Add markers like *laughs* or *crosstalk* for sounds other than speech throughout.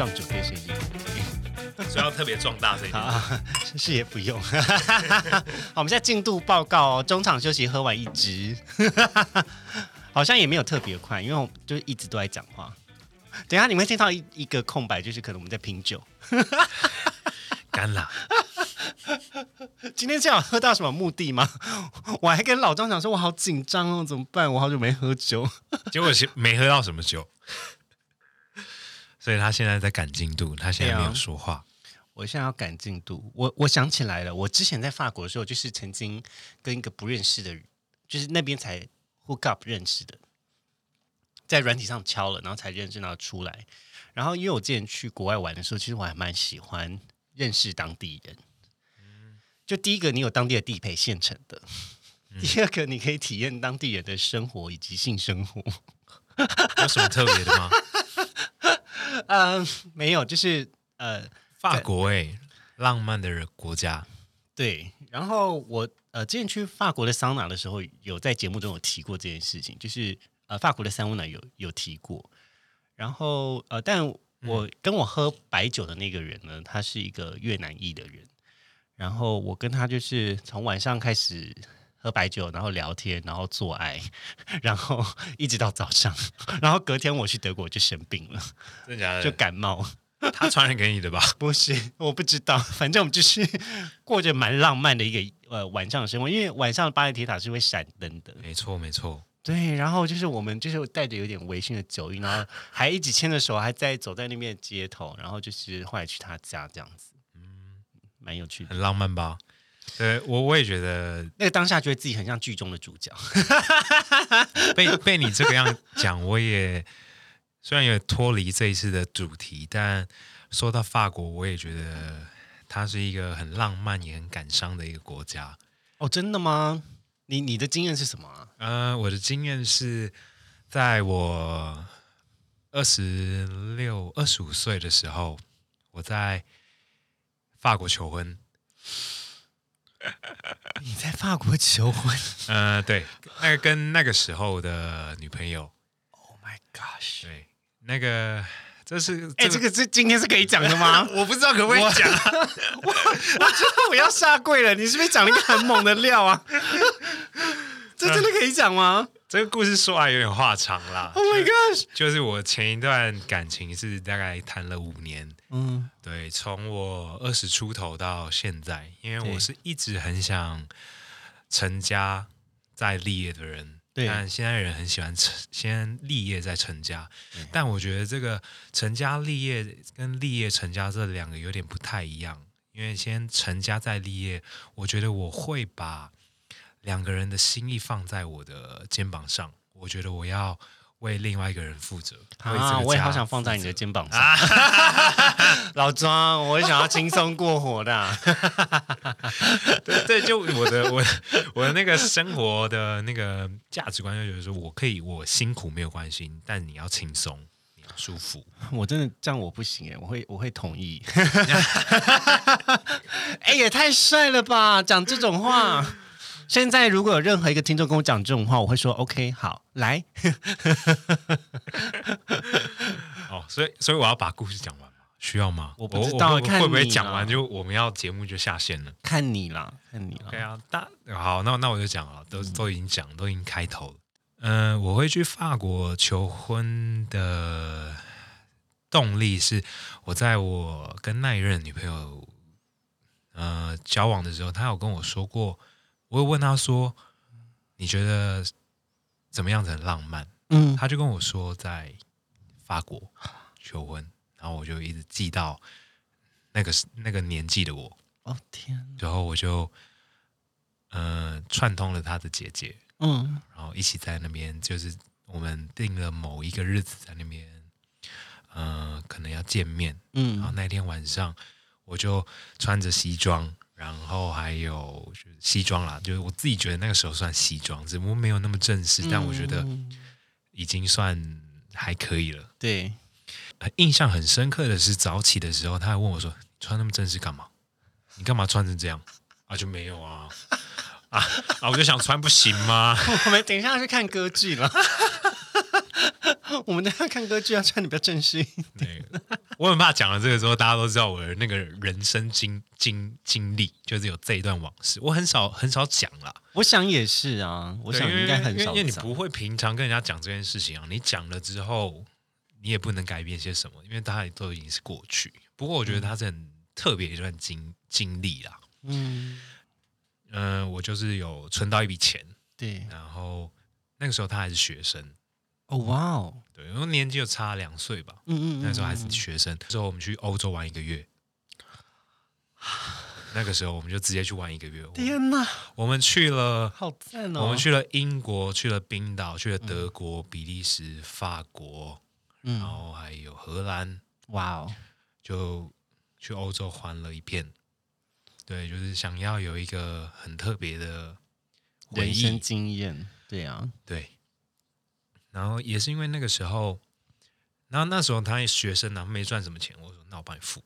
就算录到只是撞酒杯声音，所以要特别壮大声音。啊，是也不用。*laughs* 好，我们现在进度报告哦，中场休息喝完一支，*laughs* 好像也没有特别快，因为我就是一直都在讲话。等一下你们会听到一一个空白，就是可能我们在品酒。干了，*laughs* 今天这样喝到什么目的吗？我还跟老张讲说，我好紧张哦，怎么办？我好久没喝酒。结果是没喝到什么酒，所以他现在在赶进度，他现在没有说话。我现在要赶进度。我我想起来了，我之前在法国的时候，就是曾经跟一个不认识的人，就是那边才 hook up 认识的，在软体上敲了，然后才认识，到出来。然后因为我之前去国外玩的时候，其实我还蛮喜欢认识当地人。就第一个，你有当地的地陪现成的；第二个，你可以体验当地人的生活以及性生活。*laughs* 有什么特别的吗？嗯，没有，就是呃，法国哎、浪漫的国家，对，然后我呃之前去法国的桑拿的时候，有在节目中有提过这件事情，就是呃法国的三温暖有有提过，然后呃，但我跟我喝白酒的那个人呢，他是一个越南裔的人，然后我跟他就是从晚上开始喝白酒，然后聊天，然后做爱，*laughs* 然后一直到早上，*laughs* 然后隔天我去德国就生病了，真的假的？就感冒。他 *laughs* 传染给你的吧？不是，我不知道，反正我们就是过着蛮浪漫的一个呃晚上的生活，因为晚上巴黎铁塔是会闪灯的，没错，没错。对，然后就是我们就是带着有点微醺的酒意，然后还一起牵着手，还在走在那边的街头，然后就是后来去他家这样子，嗯，蛮有趣的。很浪漫吧？对我我也觉得那个当下觉得自己很像剧中的主角，*laughs* 被被你这个样讲，我也虽然有点脱离这一次的主题，但说到法国，我也觉得它是一个很浪漫也很感伤的一个国家。哦，真的吗？你你的经验是什么啊？呃，我的经验是在我二十六、二十五岁的时候，我在法国求婚。你在法国求婚呃，对，那个跟那个时候的女朋友，？Oh my gosh！对，那个这是哎、这个是今天是可以讲的吗？*laughs* 我不知道可不可以讲啊。我要下跪了！你是不是讲了一个很猛的料啊？这真的可以讲吗这个故事说来有点话长啦。？Oh my gosh！就是我前一段感情是大概谈了五年，嗯，对，从我二十出头到现在，因为我是一直很想成家再立业的人。对但现在人很喜欢成先立业再成家，但我觉得这个成家立业跟立业成家这两个有点不太一样，因为先成家再立业，我觉得我会把两个人的心意放在我的肩膀上，我觉得我要为另外一个人负责。啊，我也好想放在你的肩膀上。*laughs* 老庄，我也想要轻松过活的啊。*laughs* 对对，就我的我我的那个生活的那个价值观，就觉得说我可以我辛苦没有关系，但你要轻松，你要舒服。我真的这样我不行哎，我会我会同意。*laughs* 哎，也太帅了吧！讲这种话。现在如果有任何一个听众跟我讲这种话，我会说 OK，好，来。*laughs* 哦，所以所以我要把故事讲完吗？需要吗？我不知道会不会讲完就我们要节目就下线了？看你啦，看你啦对。啊，大好，那那我就讲了，都都已经讲，都已经开头了。嗯、我会去法国求婚的动力是，我在我跟那一任女朋友呃交往的时候，她有跟我说过，我有问他说，你觉得怎么样子很浪漫？嗯，他就跟我说在法国求婚，然后我就一直记到那个那个年纪的我，哦天，然后我就呃串通了他的姐姐，嗯。然后一起在那边，就是我们定了某一个日子在那边，呃，可能要见面。嗯。然后嗯那天晚上我就穿着西装，然后还有就是西装啦，就是我自己觉得那个时候算西装，只不过没有那么正式，但我觉得嗯已经算还可以了。对，呃印象很深刻的是早起的时候，他还问我说：“穿那么正式干嘛？你干嘛穿成这样？”啊，就没有啊。*laughs* 啊啊！我就想穿不行吗？*laughs* 我们等一下要去看歌剧了。*laughs* 我们等一下看歌剧要穿的比较正式一点。对，我很怕讲了这个之后，大家都知道我的那个人生经经经历，就是有这一段往事。我很少很少讲啦，我想也是啊，我想应该很少因为因为你不会平常跟人家讲这件事情啊，你讲了之后，你也不能改变些什么，因为大家都已经是过去。不过我觉得它是很特别一段经经历啦。嗯，嗯、我就是有存到一笔钱，对，然后那个时候他还是学生，哦哇哦，对，因为年纪就差两岁吧，嗯嗯，嗯那时候还是嗯学生。之后我们去欧洲玩一个月，*sighs* 那个时候我们就直接去玩一个月。天哪，我们去了，好赞哦！我们去了英国，去了冰岛，去了德国、比利时、法国，然嗯，后还有荷兰，哇哦，就去欧洲环了一遍。对，就是想要有一个很特别的回忆人生，经验，对啊，对。然后也是因为那个时候，然后那时候他也学生呢、没赚什么钱，我说那我帮你付，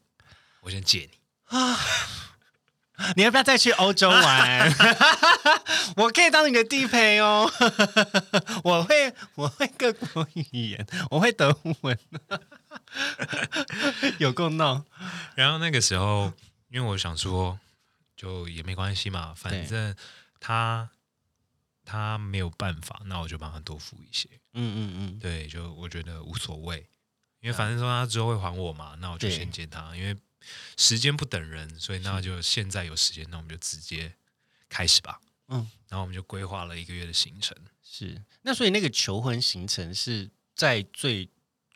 我先借你啊。*laughs* 你要不要再去欧洲玩？*laughs* 我可以当你的地陪哦。*laughs* 我会，我会各国语言，我会德文，有够闹。然后那个时候，因为我想说，就也没关系嘛，反正他他没有办法，那我就帮他多付一些。嗯嗯嗯对，就我觉得无所谓，因为反正说他之后会还我嘛，那我就先借他，因为时间不等人，所以那就现在有时间，那我们就直接开始吧。嗯，然后我们就规划了一个月的行程。是。那所以那个求婚行程是在最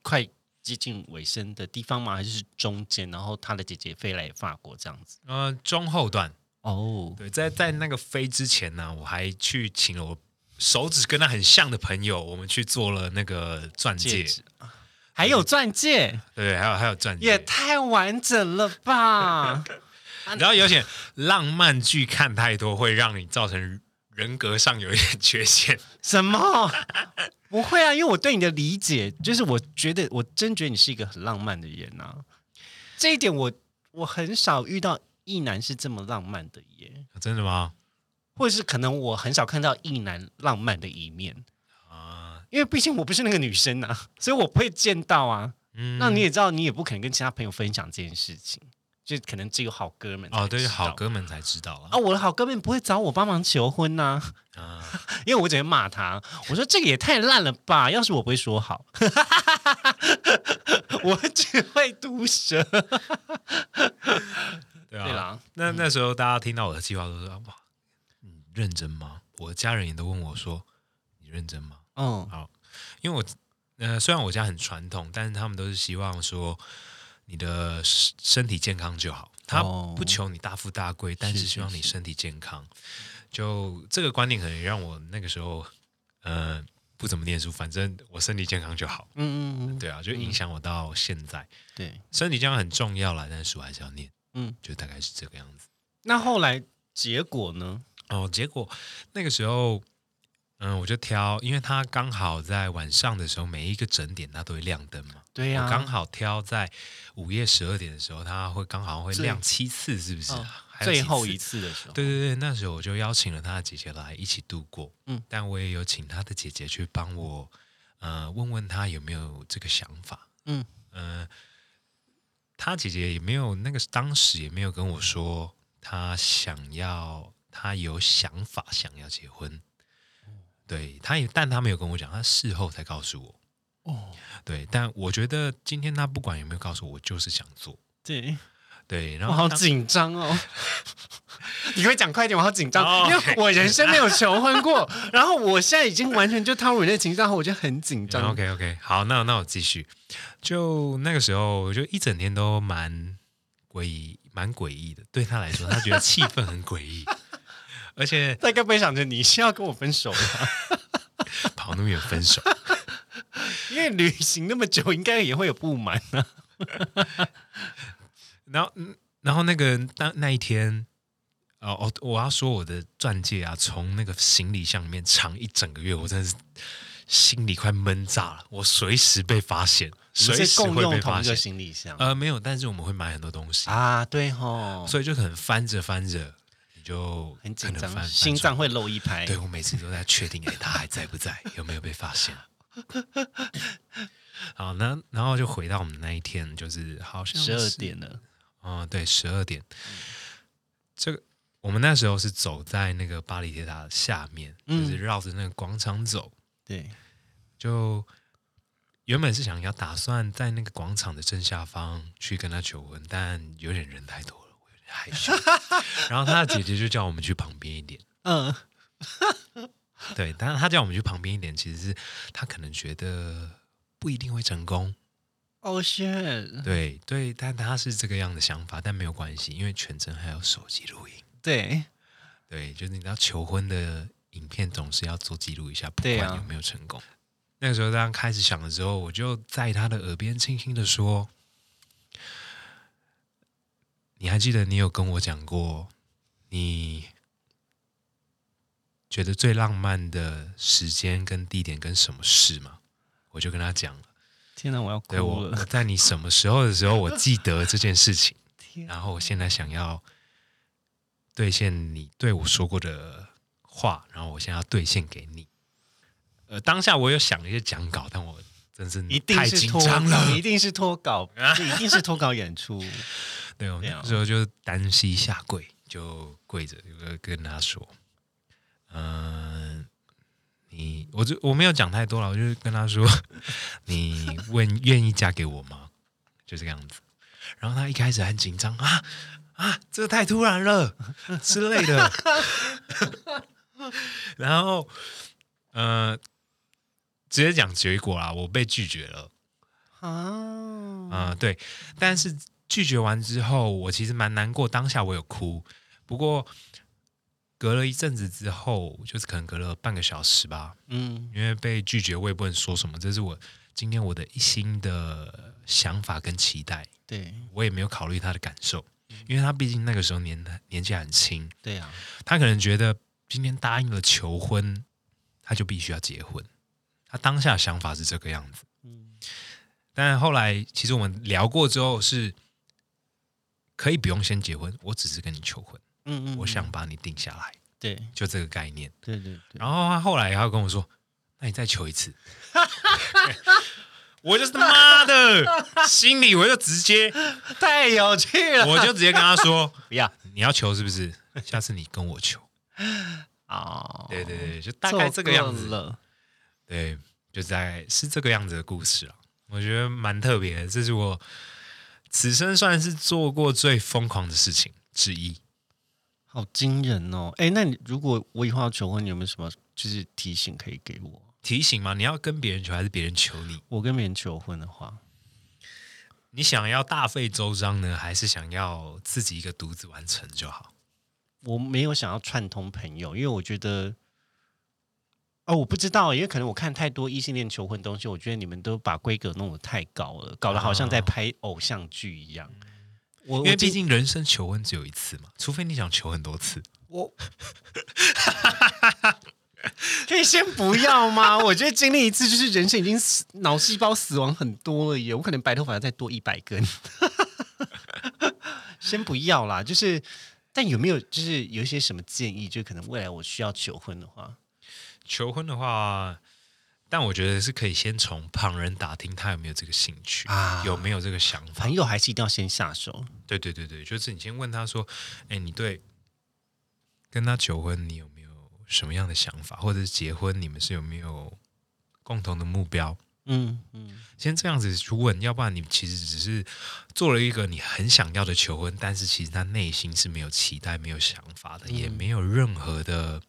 快接近尾声的地方吗？还是中间？然后他的姐姐飞来法国这样子？呃，中后段，哦，对，在在那个飞之前呢，我还去请了我手指跟他很像的朋友，我们去做了那个钻戒，还有钻戒，对，还有还有钻戒，也太完整了吧！*laughs* 然后有点浪漫剧看太多，会让你造成人格上有一点缺陷。什么？*laughs* 不会啊，因为我对你的理解，就是我觉得我真觉得你是一个很浪漫的人啊。这一点我我很少遇到异男是这么浪漫的耶，真的吗？或者是可能我很少看到异男浪漫的一面，啊，因为毕竟我不是那个女生啊，*laughs* 所以我不会见到啊。嗯，那你也知道，你也不可能跟其他朋友分享这件事情，就可能只有好哥们才哦，对，好哥们才知道啊，啊。我的好哥们不会找我帮忙求婚呐、啊，*laughs* 因为我只会骂他，我说这个也太烂了吧！要是我不会说好，*laughs* 我只会毒舌。对啦，那那时候大家听到我的计划都说：“哇，你认真吗？”我的家人也都问我说：“你认真吗嗯，？”好因为我呃，虽然我家很传统，但是他们都是希望说你的身身体健康就好。他哦不求你大富大贵，但是是希望你身体健康。就这个观念，可能也让我那个时候呃不怎么念书，反正我身体健康就好。嗯嗯嗯，对啊，就影响我到现在。对。身体健康很重要啦，但是书还是要念。嗯，就大概是这个样子。那后来结果呢？哦，结果那个时候，嗯，我就挑，因为它刚好在晚上的时候，每一个整点它都会亮灯嘛。对呀、我刚好挑在午夜十二点的时候，它会刚好会亮七次，是不是？最后一次。次的时候，对对对，那时候我就邀请了他的姐姐来一起度过，嗯，但我也有请他的姐姐去帮我，呃，问问他有没有这个想法，嗯呃，他姐姐也没有那个当时也没有跟我说他想要，他有想法想要结婚，对，他也，但他没有跟我讲，他事后才告诉我，哦，对，但我觉得今天他不管有没有告诉我，我就是想做，对，对，然我好紧张哦。*laughs* 你可以讲快一点，我好紧张，哦因为我人生没有求婚过，*laughs* 然后我现在已经完全就踏入你的情绪，然后我就很紧张。OK OK，好，那那我继续。就那个时候，我就一整天都蛮诡异，蛮诡异的。对他来说，他觉得气氛很诡异，*laughs* 而且他该不会想着你是要跟我分手吧？跑那么远分手。因为旅行那么久，应该也会有不满啊。然后，嗯然后那个当那一天，哦哦，我要说我的钻戒啊，从那个行李箱里面藏一整个月，我真的是心里快闷炸了。我随时被发现，随时会共用同一个被发现。行李箱呃，没有，但是我们会买很多东西，啊？对吼，所以就可能翻着翻着，你就很紧张，心脏。会漏一拍。对我每次都在确定，哎，他还在不在，有没有被发现？*laughs* 好，那然后就回到我们那一天，就是好像十二点了，哦，对，十二点。这个我们那时候是走在那个巴黎铁塔下面，嗯就是绕着那个广场走。对，就原本是想要打算在那个广场的正下方去跟他求婚，但有点人太多了，我有点害羞。*laughs* 然后他的姐姐就叫我们去旁边一点。嗯，对，但是他叫我们去旁边一点，其实是他可能觉得不一定会成功。哦 shit，对对，但他是这个样的想法，但没有关系，因为全程还有手机录音。对，对，就是你知道求婚的影片总是要做记录一下，不管有没有成功。那个时候当开始想的时候，我就在他的耳边轻轻的说：“你还记得你有跟我讲过，你觉得最浪漫的时间跟地点跟什么事吗？”我就跟他讲了，天哪，我要对我哭了，我在你什么时候的时候，我记得这件事情。*laughs* 天，然后我现在想要兑现你对我说过的话，然后我现在要兑现给你。呃，当下我有想一些讲稿，但我真是一定太紧是脱张了。一定是脱稿，*laughs* 这一定是脱稿演出，*laughs* 对，我那时候就单膝下跪，就跪着，就跟跟他说：“嗯、你我就我没有讲太多了，我就跟他说，*laughs* 你问愿意嫁给我吗？就这个样子。然后他一开始很紧张啊啊，这个太突然了之类的。*laughs* 然后呃，直接讲结果啦，我被拒绝了。啊，啊、对，但是拒绝完之后，我其实蛮难过，当下我有哭，不过隔了一阵子之后，就是可能隔了半个小时吧，嗯。因为被拒绝，我也不能说什么，这是我今天我的一心的想法跟期待，对。我也没有考虑他的感受，因为他毕竟那个时候年年纪还很轻，对啊，他可能觉得今天答应了求婚，他就必须要结婚，他当下的想法是这个样子。嗯。但后来其实我们聊过之后是可以不用先结婚，我只是跟你求婚，嗯嗯，我想把你定下来，对就这个概念。对对对，然后他后来他跟我说：“那你再求一次。*laughs* ”我就是他妈的，心里我就直接，太有趣了，我就直接跟他说 *laughs* 不要：“你要求是不是？下次你跟我求。哦，对对对，就大概这个样子。了，对，就在是这个样子的故事啊，我觉得蛮特别的，这是我此生算是做过最疯狂的事情之一。好惊人哦！哎，那你如果我以后要求婚，你有没有什么就是提醒可以给我？提醒吗，你要跟别人求还是别人求你？我跟别人求婚的话，你想要大费周章呢，还是想要自己一个独自完成就好？我没有想要串通朋友，因为我觉得，哦，我不知道，因为可能我看太多异性恋求婚东西，我觉得你们都把规格弄得太高了，搞得好像在拍偶像剧一样。我因为毕竟人生求婚只有一次嘛，除非你想求很多次。*laughs* 我 *laughs* 可以先不要吗？*laughs* 我觉得经历一次，就是人生已经死脑细胞死亡很多了耶，我可能白头发要再多一百根。先不要啦，就是，但有没有就是有一些什么建议？就可能未来我需要求婚的话，求婚的话，但我觉得是可以先从旁人打听他有没有这个兴趣，啊有没有这个想法。朋友还是一定要先下手。对对对对，就是你先问他说：“哎，你对跟他求婚，你有没有什么样的想法？或者是结婚，你们是有没有共同的目标？”嗯嗯，先这样子去问，要不然你其实只是做了一个你很想要的求婚，但是其实他内心是没有期待、没有想法的，嗯也没有任何的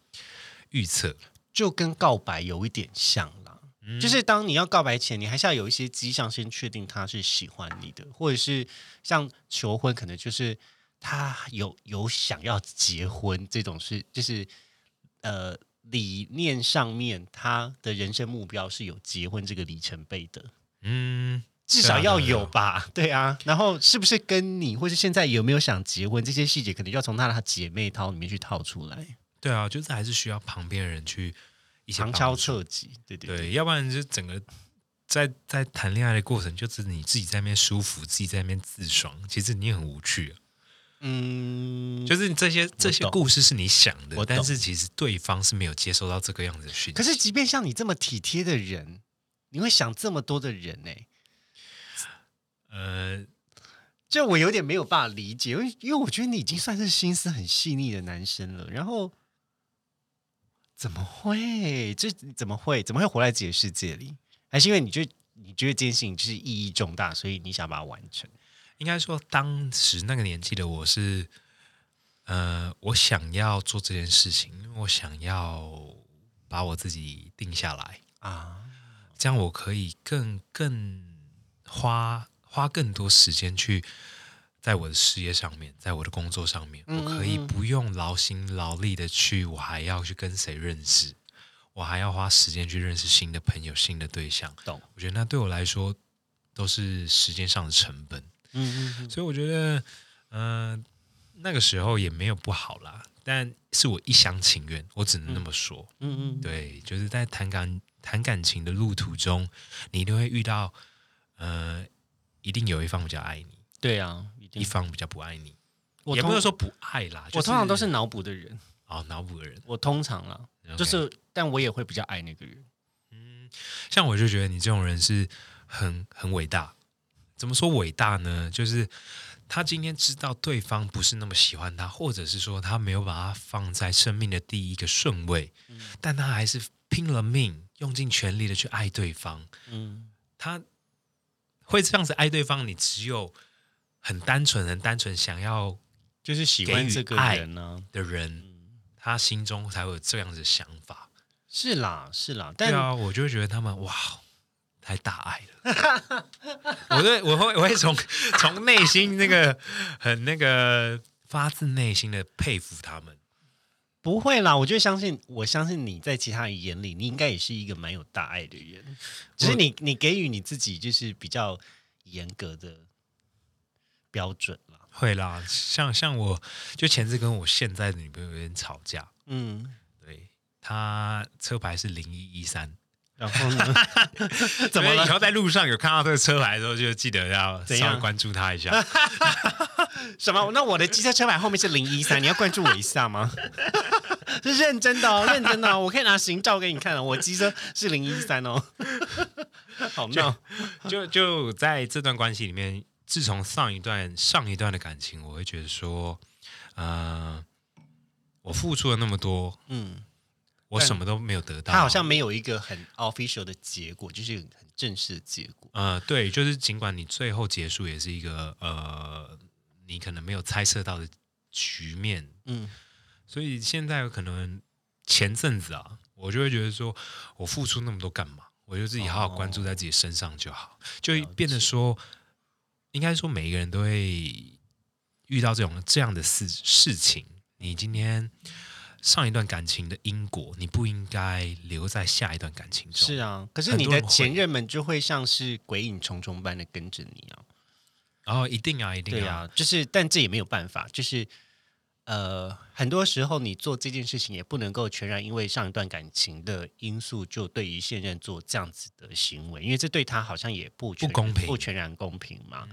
预测。就跟告白有一点像啦。嗯就是当你要告白前，你还是要有一些迹象，先确定他是喜欢你的，或者是像求婚，可能就是他有有想要结婚这种事，就是呃理念上面他的人生目标是有结婚这个里程碑的，嗯，至少要有吧？对啊，然后是不是跟你，或是现在有没有想结婚这些细节，可能要从他的姐妹淘里面去套出来，对啊，就是还是需要旁边的人去一些旁敲侧击，对对对，要不然就整个在在谈恋爱的过程，就是你自己在那边舒服，自己在那边自爽，其实你也很无趣、啊。嗯，就是你这些这些故事是你想的我，但是其实对方是没有接收到这个样子的讯息。可是，即便像你这么体贴的人，你会想这么多的人呢、呃，就我有点没有办法理解，因为因为我觉得你已经算是心思很细腻的男生了，然后怎么会？这怎么会？怎么会活在自己的世界里？还是因为你觉得你觉得这件事情就是意义重大，所以你想把它完成？应该说当时那个年纪的我是，呃，我想要做这件事情，因为我想要把我自己定下来，啊，这样我可以更更花花更多时间去在我的事业上面，在我的工作上面，嗯我可以不用劳心劳力的去，我还要去跟谁认识，我还要花时间去认识新的朋友、新的对象。懂？我觉得那对我来说都是时间上的成本，嗯嗯嗯，所以我觉得，嗯、那个时候也没有不好啦，但是我一厢情愿，我只能那么说。嗯嗯，对，就是在谈感谈感情的路途中，你一定会遇到，呃，一定有一方比较爱你，对啊，一定一方比较不爱你，我也不能说不爱啦，我通常都是脑补的人，哦脑补的人，我通常啦，就是，但我也会比较爱那个人。嗯像我就觉得你这种人是很很伟大。怎么说伟大呢？就是他今天知道对方不是那么喜欢他，或者是说他没有把他放在生命的第一个顺位，但他还是拼了命，用尽全力的去爱对方。嗯，他会这样子爱对方，你只有很单纯、很单纯想要就是喜欢这个人呢、的人，他心中才会有这样子的想法。是啦，是啦，但对啊，我就会觉得他们哇，太大爱了。我对我会我会从从内心那个很那个发自内心的佩服他们。不会啦。我就相信，我相信你在其他人眼里，你应该也是一个蛮有大爱的人。只是你你给予你自己就是比较严格的标准啦。会啦，像像我就前次跟我现在的女朋友有点吵架，嗯，对她车牌是零一一三，然后呢？*laughs* 怎么了？以后在路上有看到这个车牌的时候，就记得要稍微关注她一下。*laughs* *laughs* 什么？那我的机车车牌后面是零一三，你要关注我一下吗？是认真的哦，认真的哦，我可以拿行照给你看哦，我机车是零一三哦。好闹，就就在这段关系里面，自从上一段上一段的感情，我会觉得说，呃，我付出了那么多，嗯，我什么都没有得到。他好像没有一个很 official 的结果，就是很正式的结果。呃，对，就是尽管你最后结束也是一个呃，你可能没有猜测到的局面，嗯所以现在可能前阵子啊，我就会觉得说我付出那么多干嘛？我就自己好好关注在自己身上就好，就了解变得说，应该说每一个人都会遇到这种这样的事事情。你今天上一段感情的因果，你不应该留在下一段感情中。是啊，可是你的前任们就会像是鬼影重重般的跟着你啊。然后一定啊，一定啊啊，就是，但这也没有办法，就是呃，很多时候你做这件事情也不能够全然因为上一段感情的因素就对于现任做这样子的行为，因为这对他好像也不不公平不全然公平嘛。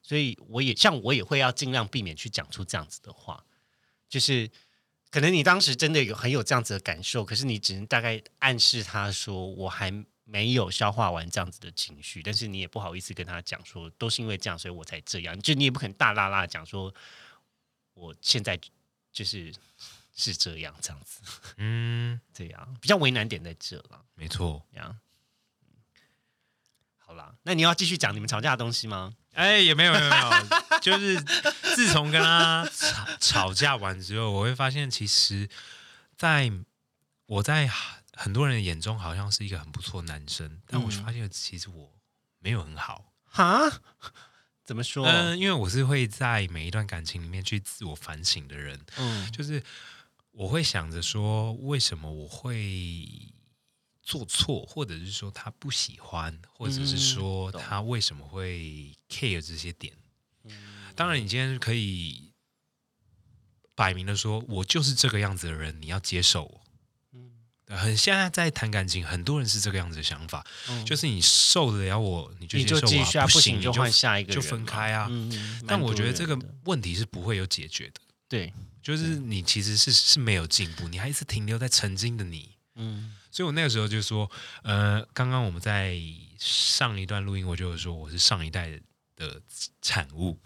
所以我也像我也会要尽量避免去讲出这样子的话，就是可能你当时真的有很有这样子的感受，可是你只能大概暗示他说我还没有消化完这样子的情绪，但是你也不好意思跟他讲说都是因为这样，所以我才这样，就你也不可能大啦啦讲说我现在就是是这样这样子，*laughs* 嗯，这样比较为难点在这了，没错。这样。好啦，那你要继续讲你们吵架的东西吗？哎，也没有没有没有，就是自从跟他吵吵架完之后，我会发现，其实在我在很多人的眼中，好像是一个很不错的男生，但我嗯发现其实我没有很好。哈？怎么说？嗯、因为我是会在每一段感情里面去自我反省的人，嗯就是我会想着说，为什么我会做错，或者是说他不喜欢，或者是说他为什么会 care 这些点。当然，你今天可以摆明的说，我就是这个样子的人，你要接受我。对很现在在谈感情，很多人是这个样子的想法，嗯就是你受得了我，你就接受啊，不不行你就换下一个就分开啊。但我觉得这个问题是不会有解决的，对，就是你其实是是没有进步，你还是停留在曾经的你。嗯所以我那个时候就说，呃，刚刚我们在上一段录音，我就有说我是上一代的产物。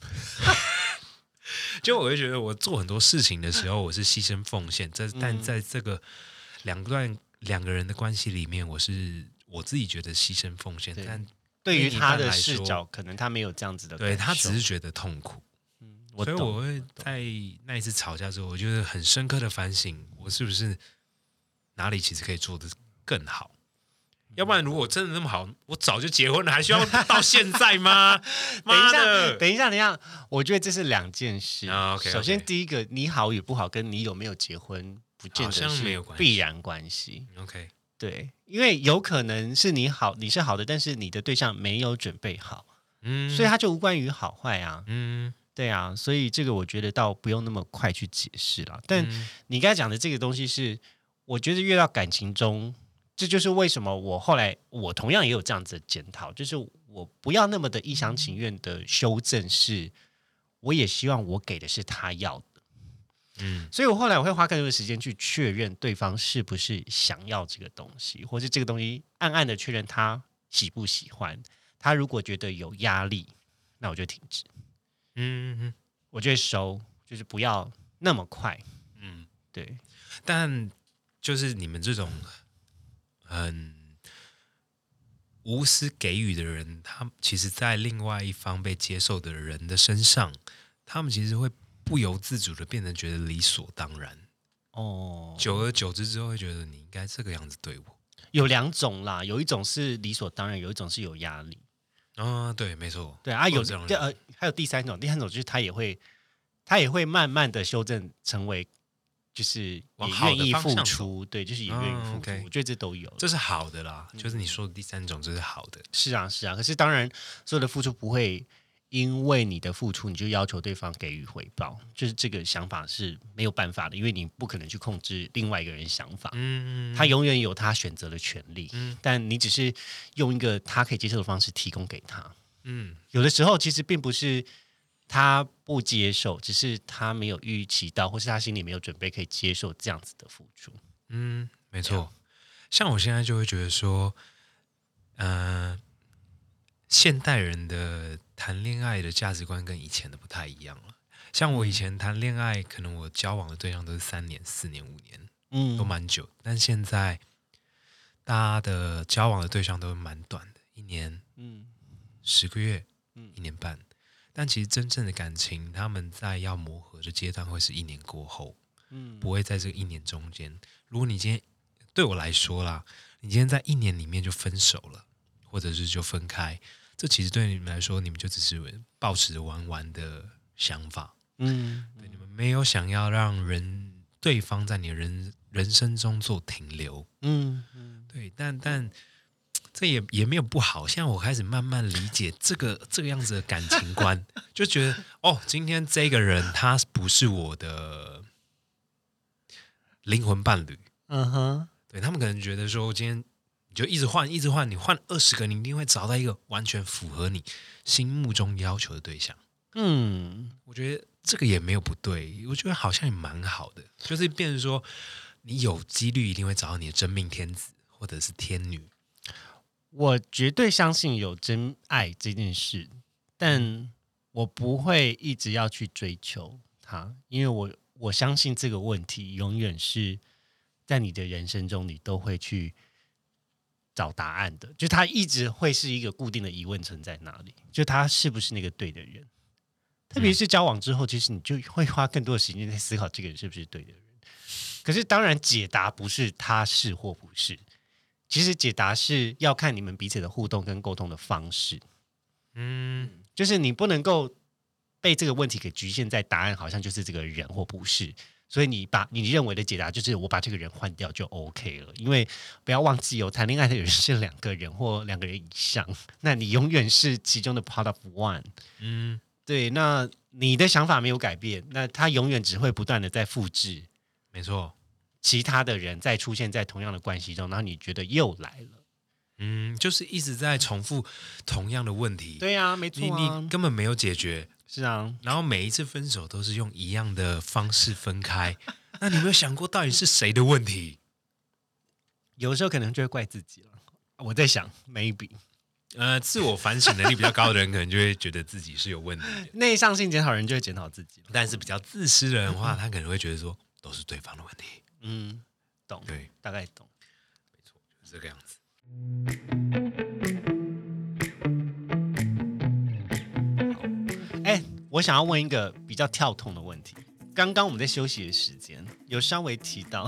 *laughs* 就我会觉得，我做很多事情的时候，我是牺牲奉献。在但在这个两段两个人的关系里面，我是我自己觉得牺牲奉献，但对于他的视角，可能他没有这样子的，对他只是觉得痛苦。所以我会在那一次吵架之后，我就是很深刻的反省，我是不是哪里其实可以做的更好。要不然，如果真的那么好，我早就结婚了，还需要到现在吗？*laughs* 等一下，等一下，等一下，我觉得这是两件事。首先第一个，你好与不好，跟你有没有结婚，不见得是没有必然关系。OK，对，因为有可能是你好，你是好的，但是你的对象没有准备好，嗯，所以他就无关于好坏啊。嗯，对啊，所以这个我觉得倒不用那么快去解释了。但嗯你刚才讲的这个东西是，我觉得越到感情中，这就是为什么我后来我同样也有这样子的检讨，就是我不要那么的一厢情愿的修正是，我也希望我给的是他要的，嗯所以我后来我会花更多的时间去确认对方是不是想要这个东西，或是这个东西暗暗的确认他喜不喜欢。他如果觉得有压力，那我就停止，嗯嗯我就会收，就是不要那么快。嗯，对，但就是你们这种很无私给予的人，他其实，在另外一方被接受的人的身上，他们其实会不由自主的变得觉得理所当然。哦，久而久之之后，会觉得你应该这个样子对我。有两种啦，有一种是理所当然，有一种是有压力。啊，对，没错，对啊，有这样的第呃还有第三种，第三种就是他也会，他也会慢慢的修正成为，就是愿意付出，对，就是也愿意嗯付出。我觉得这都有。这是好的啦。就是你说的第三种，这是好的。是啊，是啊。可是当然，所有的付出不会因为你的付出，你就要求对方给予回报，就是这个想法是没有办法的，因为你不可能去控制另外一个人想法。嗯，他永远有他选择的权利，嗯但你只是用一个他可以接受的方式提供给他。嗯有的时候其实并不是他不接受，只是他没有预期到，或是他心里没有准备可以接受这样子的付出。嗯，没错。像我现在就会觉得说，嗯、现代人的谈恋爱的价值观跟以前的不太一样了。像我以前谈恋爱，可能我交往的对象都是三年、四年、五年，嗯都蛮久。但现在大家的交往的对象都蛮短的，一年、嗯十个月、嗯一年半。但其实真正的感情，他们在要磨合的阶段会是一年过后。嗯不会在这个一年中间。如果你今天对我来说啦，你今天在一年里面就分手了，或者是就分开，这其实对你们来说，你们就只是抱持着玩玩的想法，嗯对你们没有想要让人对方在你的人人生中做停留。嗯嗯对，但但这也也没有不好。现在我开始慢慢理解这个这个样子的感情观，就觉得哦，今天这个人他不是我的灵魂伴侣。嗯哼，对他们可能觉得说，今天你就一直换，一直换，你换二十个，你一定会找到一个完全符合你心目中要求的对象。嗯我觉得这个也没有不对，我觉得好像也蛮好的，就是变成说，你有几率一定会找到你的真命天子或者是天女。我绝对相信有真爱这件事，但我不会一直要去追求它，因为我我相信这个问题永远是在你的人生中，你都会去找答案的，就他一直会是一个固定的疑问存在哪里，就他是不是那个对的人。特别是交往之后，其实你就会花更多的时间在思考这个人是不是对的人。可是当然，解答不是他是或不是，其实解答是要看你们彼此的互动跟沟通的方式。嗯就是你不能够被这个问题给局限在答案，好像就是这个人或不是。所以你把你认为的解答就是我把这个人换掉就 OK 了，因为不要忘记哦，谈恋爱的人是两个人或两个人以上，*laughs* 那你永远是其中的 part of one。嗯对，那你的想法没有改变，那他永远只会不断的在复制没错。其他的人再出现在同样的关系中，然后你觉得又来了。嗯，就是一直在重复同样的问题，对呀、没错你啊，你根本没有解决，是啊，然后每一次分手都是用一样的方式分开，*laughs* 那你有没有想过到底是谁的问题？有的时候可能就会怪自己了。我在想，maybe 呃，自我反省能力比较高的人，可能就会觉得自己是有问题的；*laughs* 内向性检讨人就会检讨自己。但是比较自私的人的话，他可能会觉得说都是对方的问题。嗯，懂，对，大概懂。没错就是这个样子。我想要问一个比较跳痛的问题。刚刚我们在休息的时间有稍微提到，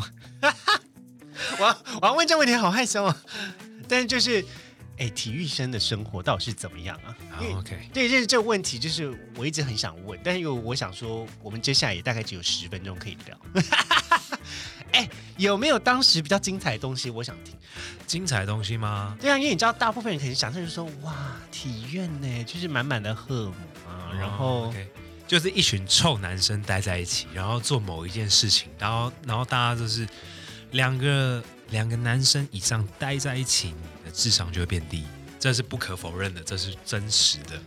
*laughs* 我要我要问这个问题，好害羞啊！但是就是，哎、体育生的生活到底是怎么样啊？，OK，对，这这个问题就是我一直很想问，但是又我想说，我们接下来也大概只有十分钟可以聊。*laughs* 哎、有没有当时比较精彩的东西？我想听。精彩的东西吗？对啊，因为你知道，大部分人可能想象就是说，哇，体院呢，就是满满的荷尔蒙啊，然后、哦，OK，就是一群臭男生待在一起，然后做某一件事情，然后然后大家就是两个两个男生以上待在一起，你的智商就会变低，这是不可否认的，这是真实的。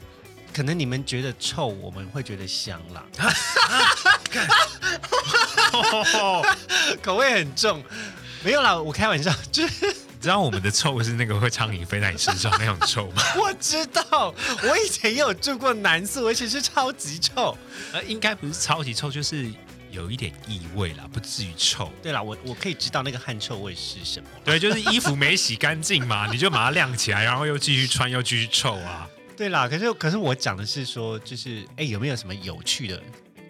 可能你们觉得臭，我们会觉得香啦，*laughs* *laughs* 口味很重。没有啦，我开玩笑，就是你知道我们的臭是那个会苍蝇飞在你身上那种臭吗？*laughs* 我知道，我以前也有住过男宿，而且是超级臭。呃，应该不是超级臭，就是有一点异味啦，不至于臭。对啦，我我可以知道那个汗臭味是什么。对，就是衣服没洗干净嘛，你就把它晾起来，然后又继续穿，又继续臭啊。对啦，可是可是我讲的是说，就是哎，有没有什么有趣的，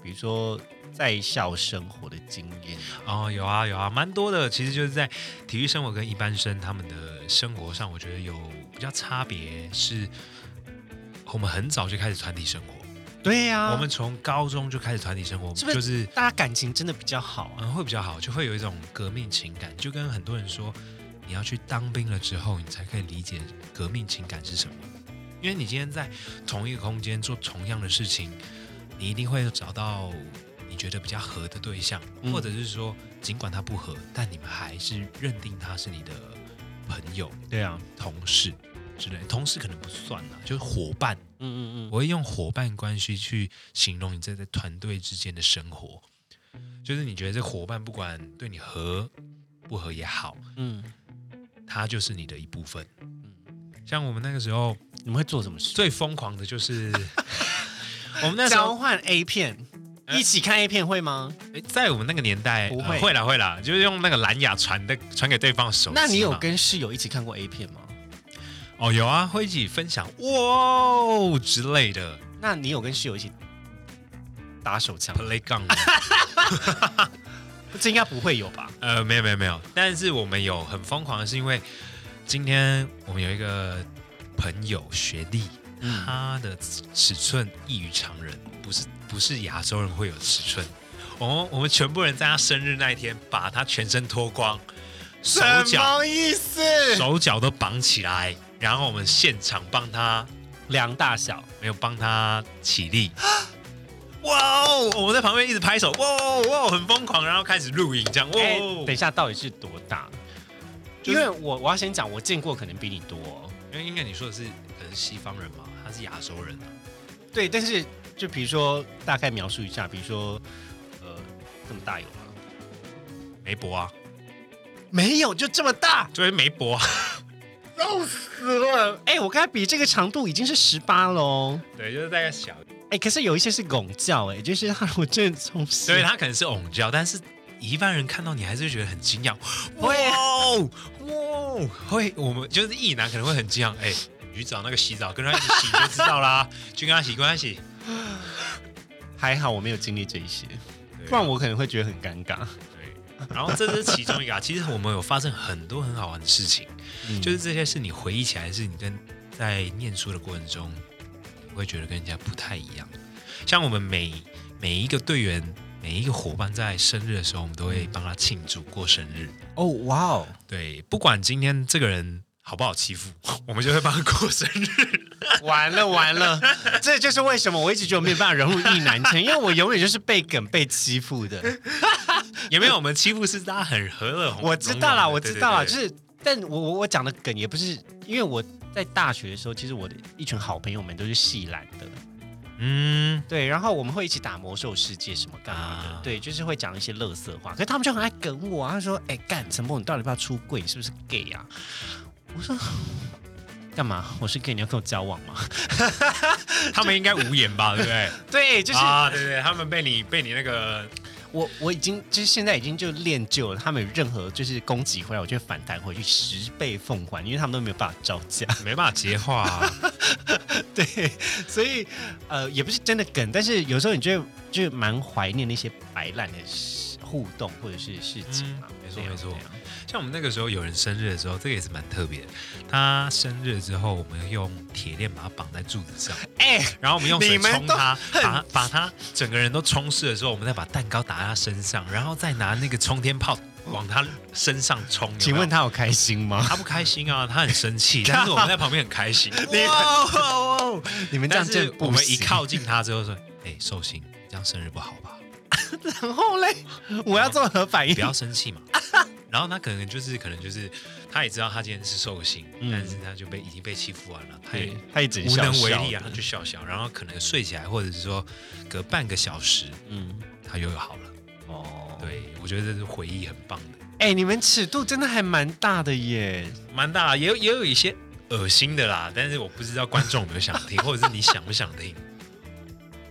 比如说在校生活的经验啊？哦，有啊有啊，蛮多的。其实就是在体育生活跟一般生他们的生活上，我觉得有比较差别是，我们很早就开始团体生活，对呀、我们从高中就开始团体生活，是不是就是大家感情真的比较好啊？嗯会比较好，就会有一种革命情感，就跟很多人说，你要去当兵了之后，你才可以理解革命情感是什么。因为你今天在同一个空间做同样的事情，你一定会找到你觉得比较合的对象，嗯或者是说，尽管他不合，但你们还是认定他是你的朋友、对啊，同事之类。同事可能不算啦，就是伙伴。嗯嗯嗯，我会用伙伴关系去形容你在在团队之间的生活，就是你觉得这伙伴不管对你合不合也好，嗯他就是你的一部分。像我们那个时候你们会做什么事？最疯狂的就是 *laughs* 我们那时候交换 A 片，呃一起看 A 片会吗？诶在我们那个年代不会呃会啦会啦，就是用那个蓝牙传的传给对方的手机嘛。那你有跟室友一起看过 A 片吗？哦有啊，会一起分享哇哦之类的那你有跟室友一起打手枪？？play gun 吗。*laughs* 这应该不会有吧？呃，没有没有没有，但是我们有很疯狂的是因为今天我们有一个朋友学弟，嗯他的尺寸异于常人，不是不是亚洲人会有尺寸。我们我们全部人在他生日那一天，把他全身脱光，手什脚么意思？手脚都绑起来，然后我们现场帮他量大小，没有帮他起立。*gasps* 哇哦！我们在旁边一直拍手，哇哦哇哦，很疯狂，然后开始录影，这样哇哎、哦。等一下，到底是多大？就是因为我我要先讲，我见过可能比你多哦、因为应该你说的是可能是西方人嘛，他是亚洲人啊。对，但是就比如说大概描述一下，比如说呃这么大有吗？梅博啊，没有，就这么大，就是梅博啊，笑死了！哎、我刚才比这个长度已经是十八喽。对，就是大概小，哎、可是有一些是拱教，哎，就是他我真的从所以他可能是 ổng 教，但是一般人看到你还是会觉得很惊讶，会哇哦哇哦，会我们就是异男可能会很惊讶，哎，你去找那个洗澡，跟他一起洗就知道啦，*laughs* 去跟他洗，跟他洗，还好我没有经历这一些，不然我可能会觉得很尴尬。对，然后这是其中一个啊，*laughs* 其实我们有发生很多很好玩的事情，嗯。就是这些是你回忆起来，是你跟在念书的过程中，你会觉得跟人家不太一样。像我们每每一个队员、每一个伙伴在生日的时候，我们都会帮他庆祝过生日。哦，哇哦，对，不管今天这个人好不好欺负，*laughs* 我们就会帮他过生日。*laughs* 完了完了，这就是为什么我一直觉得我没有办法融入意男圈，因为我永远就是被梗被欺负的。*laughs* 也没有我们欺负是大家很和乐。我知道啦，我知道啦，就是，但我我我讲的梗也不是，因为我在大学的时候，其实我的一群好朋友们都是戏懒的，嗯，对，然后我们会一起打魔兽世界什么干嘛的，啊对，就是会讲一些乐色话。可是他们就很爱梗我啊，他说：“哎，干陈梦，你到底要不要出柜？你是不是 gay 啊？”我说：“ *laughs* 干嘛？我是 gay，你要跟我交往吗 *laughs* 他们应该无言吧，对不对？？” *laughs* 对，就是、啊，对对，他们被你被你那个我我已经就是现在已经就练就了，他们有任何就是攻击回来，我就会反弹回去十倍奉还，因为他们都没有办法招架。*laughs* 没办法接话、啊，*laughs* 对，所以呃也不是真的梗，但是有时候你就会就蛮怀念那些白烂的事互动或者是事情嘛。嗯没错没错像我们那个时候有人生日的时候，这个也是蛮特别的。他生日之后，我们用铁链把他绑在柱子上，哎、然后我们用水冲他，把他把他整个人都冲湿的时候，我们再把蛋糕打在他身上，然后再拿那个冲天炮往他身上冲。请问他有开心吗？他不开心啊？他很生气，但是我们在旁边很开心。哇，*laughs* 你们这样但真的不是我们一靠近他之后说：“哎，寿星，你这样生日不好吧？*laughs* 然后嘞，我要做何反应不？要生气嘛。”然后他可能就是可能就是他也知道他今天是寿星，嗯但是他就被已经被欺负完了，他也对，他一直无能为力啊，他就笑笑，然后可能睡起来，或者是说隔半个小时嗯，他又好了。哦，对，我觉得这是回忆很棒的，哎、你们尺度真的还蛮大的耶。蛮大，也有也有一些恶心的啦，但是我不知道观众有没有想听，或者是你想不想听，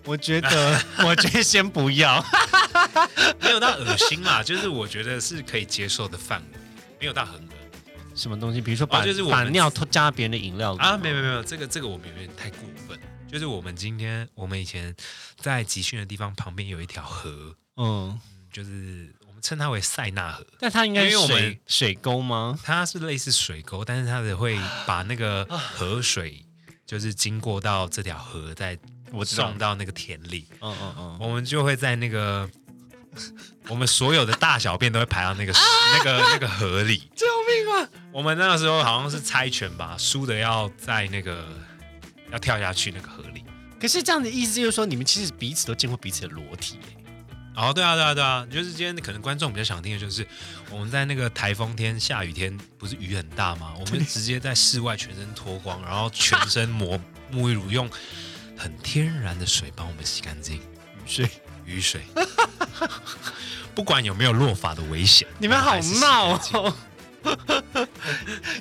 我觉得，*laughs* 我觉得先不要。*laughs* 没有到恶心嘛，就是我觉得是可以接受的范围，没有到很恶什么东西？比如说把、哦就是我们把尿偷加别人的饮料里啊，吗没有没有没有，这个这个我们有点太过分，就是我们今天我们以前在集训的地方旁边有一条河，嗯，就是我们称它为塞纳河。但它应该是因为我们水水沟吗？它是类似水沟，但是它的会把那个河水，就是经过到这条河，再我知道送到那个田里，嗯嗯嗯，我们就会在那个 *laughs* 我们所有的大小便都会排到那个 *laughs* 那个那个河里。救命啊！我们那个时候好像是猜拳吧，输的要在那个要跳下去那个河里。可是这样的意思就是说，你们其实彼此都见过彼此的裸体耶。哦，对啊，对啊，对啊，就是今天可能观众比较想听的就是我们在那个台风天、下雨天，不是雨很大吗？我们直接在室外全身脱光，然后全身抹沐浴乳，用很天然的水帮我们洗干净，雨水，雨水，不管有没有落发的危险，你们好闹哦，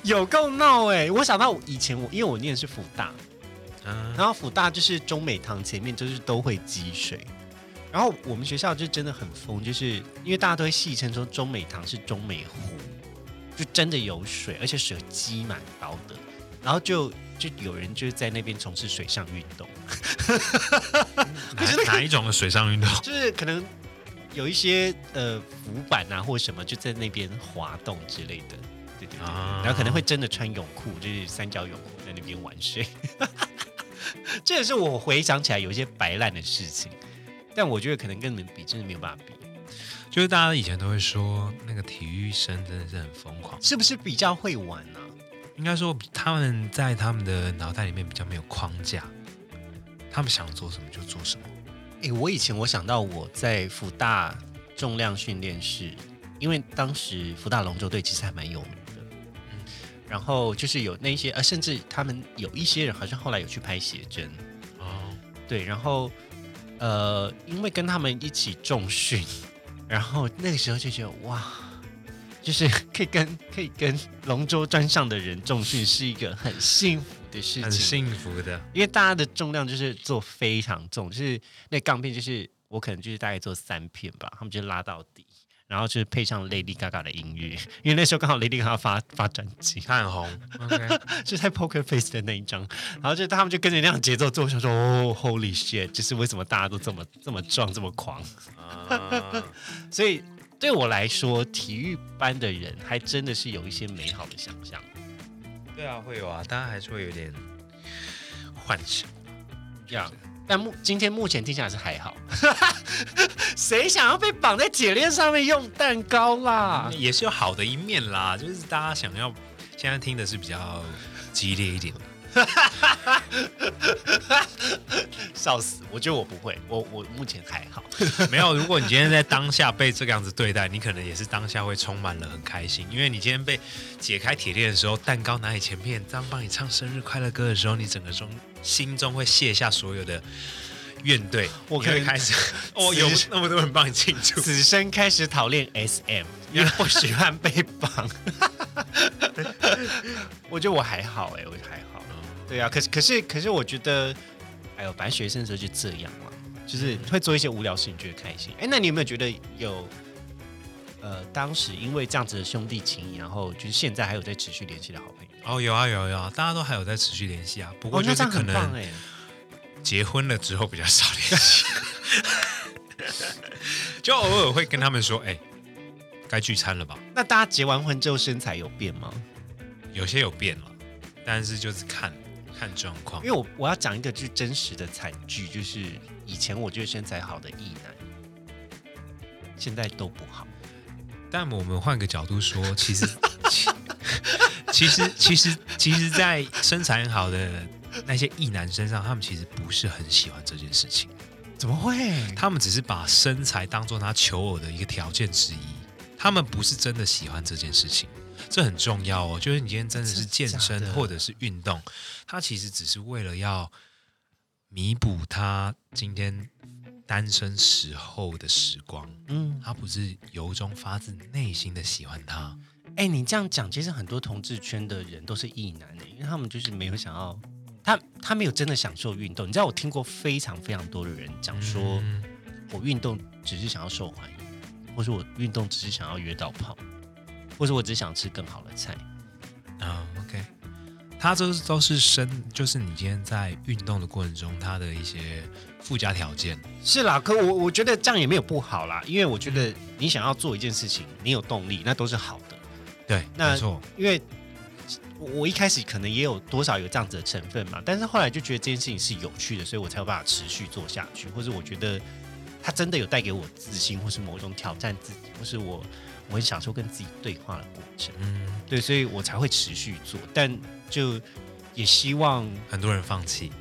有够闹哎！我想到以前我，因为我念的是福大，嗯然后福大就是中美堂前面就是都会积水，然后我们学校就真的很疯，就是因为大家都会戏称说中美堂是中美湖，就真的有水，而且水积蛮高的，然后就就有人就是在那边从事水上运动，*laughs* 哪哪一种的水上运动？*laughs* 就是可能有一些呃浮板啊或者什么就在那边滑动之类的，对对对，啊然后可能会真的穿泳裤，就是三角泳裤在那边玩水。*laughs* 这也是我回想起来有一些白烂的事情，但我觉得可能跟你们比，真的没有办法比，就是大家以前都会说那个体育生真的是很疯狂，是不是比较会玩啊？应该说他们在他们的脑袋里面比较没有框架，他们想做什么就做什么。诶，我以前我想到我在福大重量训练室，因为当时福大龙舟队其实还蛮有名的，嗯。然后就是有那些呃，甚至他们有一些人好像后来有去拍写真，哦，对，然后呃，因为跟他们一起重训，然后那个时候就觉得哇，就是 *laughs* 可以跟可以跟龙舟专上的人重训是一个很幸福的事情很，幸福的。因为大家的重量就是做非常重，就是那钢片就是我可能就是大概做三片吧，他们就拉到底，然后就是配上 Lady Gaga 的音乐，因为那时候刚好 Lady Gaga 发发专辑，他很红 *laughs* *laughs* 是在 Poker Face 的那一张，然后就他们就跟着那样节奏做，我想说哦，Holy shit，就是为什么大家都这么这么壮这么狂？啊所以对我来说，体育班的人还真的是有一些美好的想象。对啊，会有啊，大家还是会有点幻想。这样但目今天目前听起来是还好，*laughs* 谁想要被绑在铁链上面用蛋糕啦？也是有好的一面啦，就是大家想要现在听的是比较激烈一点的。*laughs* 笑死！我觉得我不会，我我目前还好。没有，如果你今天在当下被这个样子对待，你可能也是当下会充满了很开心，因为你今天被解开铁链的时候，蛋糕拿你前面，这样帮你唱生日快乐歌的时候，你整个中心中会卸下所有的怨怼，我可以开始，哦，有那么多人帮你庆祝，此生开始讨厌 SM，因为不喜欢被绑。*laughs* 我觉得我还好哎、我还好。对啊，可是可是可是，我觉得，哎呦，反正学生的时候就这样嘛，就是会做一些无聊事情，觉得开心。哎，那你有没有觉得有？呃，当时因为这样子的兄弟情谊，然后就是现在还有在持续联系的好朋友。哦，有啊有啊有啊，大家都还有在持续联系啊，不过哦，就是可能哎。结婚了之后比较少联系，*laughs* 就偶尔会跟他们说，哎，该聚餐了吧？那大家结完婚之后身材有变吗？有些有变了，但是就是看看状况因为。我我要讲一个就是真实的惨剧，就是以前我觉得身材好的异男，现在都不好。但我们换个角度说，其实其其实其实其实，在身材很好的那些异男身上，他们其实不是很喜欢这件事情，怎么会？他们只是把身材当做他求偶的一个条件之一，他们不是真的喜欢这件事情。这很重要哦，就是你今天真的是健身或者是运动，他其实只是为了要弥补他今天单身时候的时光，嗯，他不是由衷发自内心的喜欢他。哎、你这样讲，其实很多同志圈的人都是异男的，因为他们就是没有想要，他他没有真的享受运动。你知道，我听过非常非常多的人讲说，嗯我运动只是想要受欢迎，或是我运动只是想要约到炮，或者我只想吃更好的菜。啊、他这都是生，就是你今天在运动的过程中，他的一些附加条件。是啦，可我我觉得这样也没有不好啦，因为我觉得你想要做一件事情，你有动力，那都是好的。对，那没错，因为我我一开始可能也有多少有这样子的成分嘛，但是后来就觉得这件事情是有趣的，所以我才有办法持续做下去，或者我觉得它真的有带给我自信，或是某种挑战自己，或是我我很享受跟自己对话的过程。嗯，对，所以我才会持续做，但就也希望很多人放弃。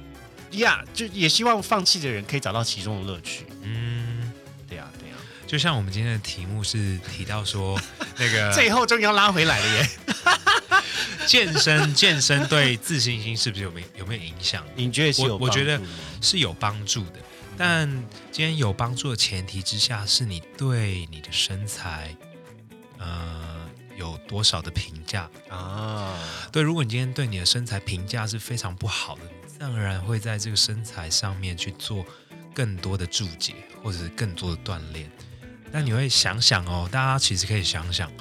呀就也希望放弃的人可以找到其中的乐趣。嗯，对呀、对呀、就像我们今天的题目是提到说，那个 *laughs* 最后终于要拉回来了耶！*laughs* 健身，健身对自信心是不是有没有没有影响？你觉得是有我我觉得是有帮助的，但今天有帮助的前提之下，是你对你的身材，呃，有多少的评价。啊，对，如果你今天对你的身材评价是非常不好的，你自然而然会在这个身材上面去做更多的注解，或者是更多的锻炼。那你会想想哦，大家其实可以想想，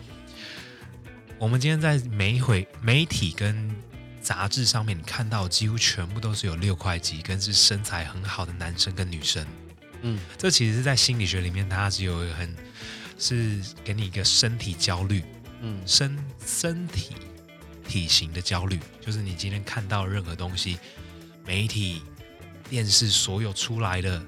我们今天在媒回媒体跟杂志上面，你看到几乎全部都是有六块肌，跟是身材很好的男生跟女生。嗯，这其实是在心理学里面，它是有一个很是给你一个身体焦虑，嗯身身体体型的焦虑，就是你今天看到任何东西，媒体、电视所有出来的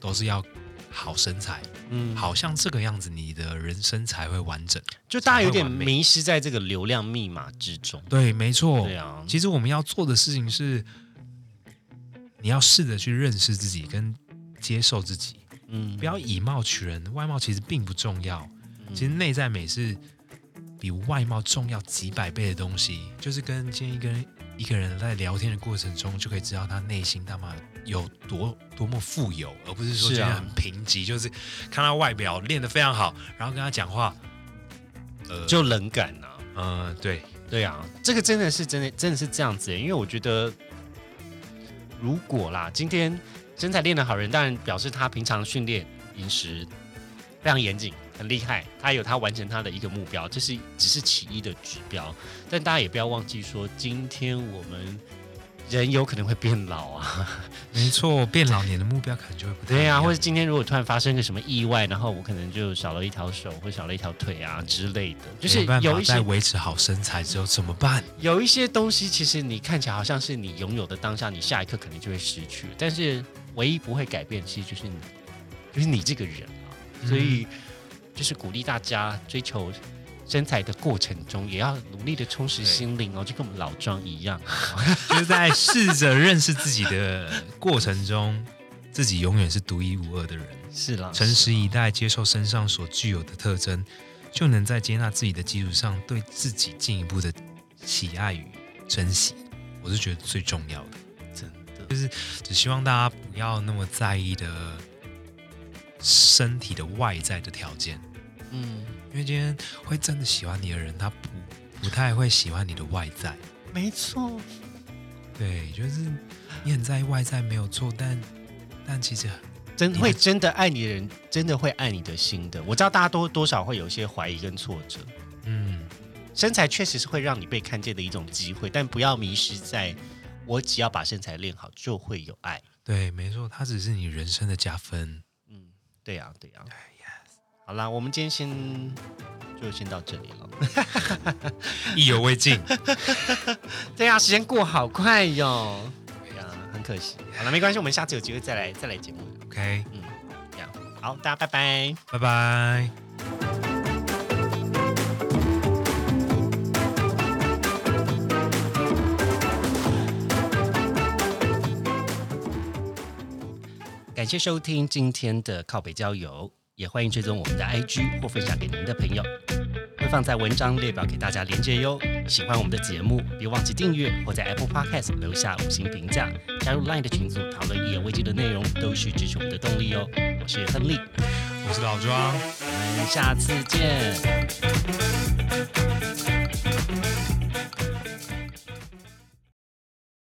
都是要好身材，嗯，好像这个样子，你的人生才会完整。就大家有点迷失在这个流量密码之中。对，没错。对啊，其实我们要做的事情是，你要试着去认识自己跟接受自己，嗯不要以貌取人。外貌其实并不重要，嗯其实内在美是比外貌重要几百倍的东西。就是跟今天一个人一个人在聊天的过程中，就可以知道他内心他妈有多多么富有，而不是说是啊今天很贫瘠，就是看他外表练得非常好，然后跟他讲话，呃，就冷感呐、呃，对，对啊，这个真的是真的真的是这样子，因为我觉得，如果啦，今天身材练得好人，当然表示他平常训练饮食非常严谨，很厉害，他有他完成他的一个目标，这是只是其一的指标。但大家也不要忘记说，今天我们人有可能会变老啊，*laughs* 没错，变老年的目标可能就会不太对啊，或者今天如果突然发生个什么意外，然后我可能就少了一条手或少了一条腿啊之类的，就是没办法有一些在维持好身材之后怎么办？有一些东西，其实你看起来好像是你拥有的当下，你下一刻肯定就会失去。但是唯一不会改变，其实就是你，就是你这个人啊。所以就是鼓励大家追求身材的过程中，也要努力的充实心灵哦，就跟我们老庄一样。*laughs* 就是在试着认识自己的过程中，自己永远是独一无二的人。是啦，诚实以待，接受身上所具有的特征，就能在接纳自己的基础上，对自己进一步的喜爱与珍惜。我是觉得最重要的。就是只希望大家不要那么在意的身体的外在的条件，嗯，因为今天会真的喜欢你的人，他不不太会喜欢你的外在。没错，对，就是你很在意外在没有错，但但其实真会真的爱你的人，真的会爱你的心的。我知道大家多多少会有一些怀疑跟挫折，嗯，身材确实是会让你被看见的一种机会，但不要迷失在我只要把身材练好就会有爱。对，没错，它只是你人生的加分。嗯，对呀、对呀、好啦，我们今天先就先到这里了。*laughs* 意犹未尽。*laughs* 对呀、时间过好快哟。对呀、很可惜。好了，没关系，我们下次有机会再来再来节目。OK，嗯这样，好，大家拜拜。拜拜。感谢收听今天的靠北郊游，也欢迎追踪我们的 IG 或分享给您的朋友，会放在文章列表给大家连接哟。喜欢我们的节目，别忘记订阅或在 Apple Podcast 留下五星评价，加入 LINE 的群组讨论一言未尽的内容，都是支持我们的动力哦。我是亨利，我是老庄。我们下次见。